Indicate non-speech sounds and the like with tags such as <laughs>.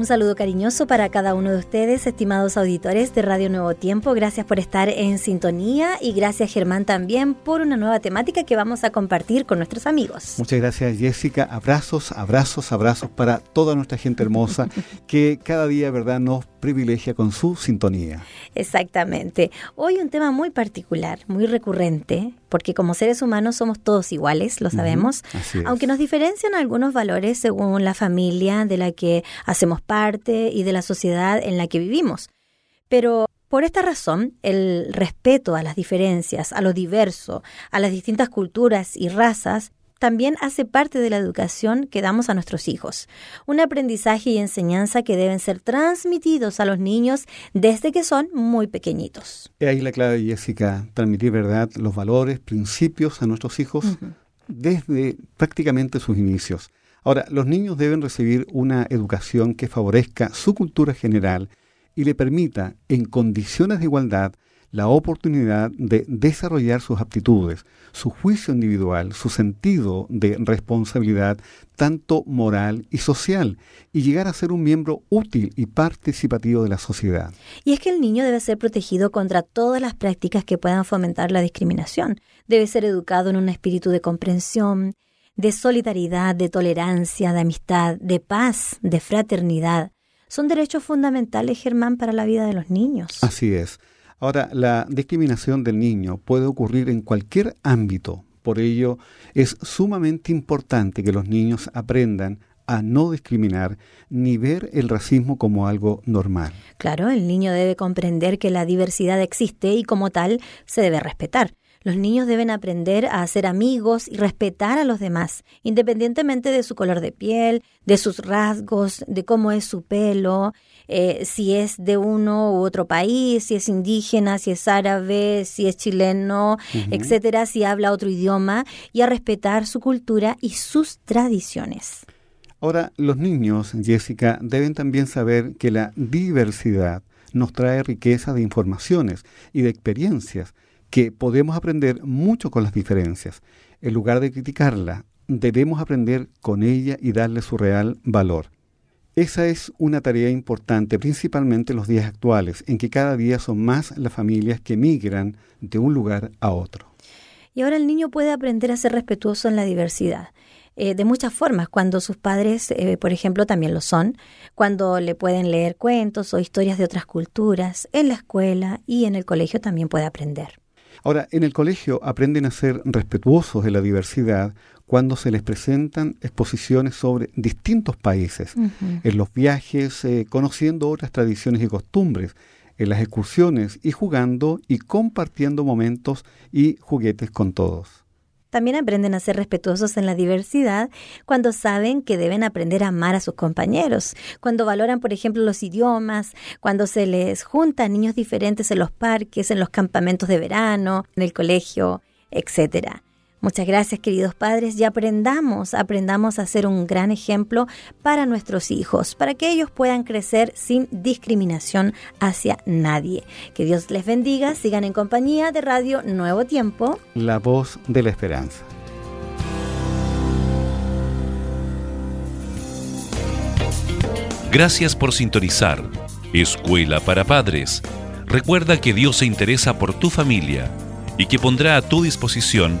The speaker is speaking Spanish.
Un saludo cariñoso para cada uno de ustedes, estimados auditores de Radio Nuevo Tiempo. Gracias por estar en sintonía y gracias Germán también por una nueva temática que vamos a compartir con nuestros amigos. Muchas gracias Jessica. Abrazos, abrazos, abrazos para toda nuestra gente hermosa <laughs> que cada día, ¿verdad?, nos privilegia con su sintonía. Exactamente. Hoy un tema muy particular, muy recurrente, porque como seres humanos somos todos iguales, lo sabemos, aunque nos diferencian algunos valores según la familia de la que hacemos parte y de la sociedad en la que vivimos. Pero por esta razón, el respeto a las diferencias, a lo diverso, a las distintas culturas y razas, también hace parte de la educación que damos a nuestros hijos. Un aprendizaje y enseñanza que deben ser transmitidos a los niños desde que son muy pequeñitos. Es ahí la clave, Jessica, transmitir verdad, los valores, principios a nuestros hijos desde prácticamente sus inicios. Ahora, los niños deben recibir una educación que favorezca su cultura general y le permita, en condiciones de igualdad, la oportunidad de desarrollar sus aptitudes, su juicio individual, su sentido de responsabilidad, tanto moral y social, y llegar a ser un miembro útil y participativo de la sociedad. Y es que el niño debe ser protegido contra todas las prácticas que puedan fomentar la discriminación. Debe ser educado en un espíritu de comprensión, de solidaridad, de tolerancia, de amistad, de paz, de fraternidad. Son derechos fundamentales, Germán, para la vida de los niños. Así es. Ahora, la discriminación del niño puede ocurrir en cualquier ámbito. Por ello, es sumamente importante que los niños aprendan a no discriminar ni ver el racismo como algo normal. Claro, el niño debe comprender que la diversidad existe y como tal se debe respetar. Los niños deben aprender a hacer amigos y respetar a los demás, independientemente de su color de piel, de sus rasgos, de cómo es su pelo, eh, si es de uno u otro país, si es indígena, si es árabe, si es chileno, etcétera, si habla otro idioma, y a respetar su cultura y sus tradiciones. Ahora, los niños, Jessica, deben también saber que la diversidad nos trae riqueza de informaciones y de experiencias que podemos aprender mucho con las diferencias. En lugar de criticarla, debemos aprender con ella y darle su real valor. Esa es una tarea importante, principalmente en los días actuales, en que cada día son más las familias que migran de un lugar a otro. Y ahora el niño puede aprender a ser respetuoso en la diversidad. Eh, de muchas formas, cuando sus padres, eh, por ejemplo, también lo son, cuando le pueden leer cuentos o historias de otras culturas, en la escuela y en el colegio también puede aprender. Ahora, en el colegio aprenden a ser respetuosos de la diversidad cuando se les presentan exposiciones sobre distintos países, en los viajes, eh, conociendo otras tradiciones y costumbres, en las excursiones y jugando y compartiendo momentos y juguetes con todos. También aprenden a ser respetuosos en la diversidad cuando saben que deben aprender a amar a sus compañeros, cuando valoran, por ejemplo, los idiomas, cuando se les juntan niños diferentes en los parques, en los campamentos de verano, en el colegio, etcétera. Muchas gracias queridos padres y aprendamos, aprendamos a ser un gran ejemplo para nuestros hijos, para que ellos puedan crecer sin discriminación hacia nadie. Que Dios les bendiga, sigan en compañía de Radio Nuevo Tiempo. La voz de la esperanza. Gracias por sintonizar. Escuela para Padres. Recuerda que Dios se interesa por tu familia y que pondrá a tu disposición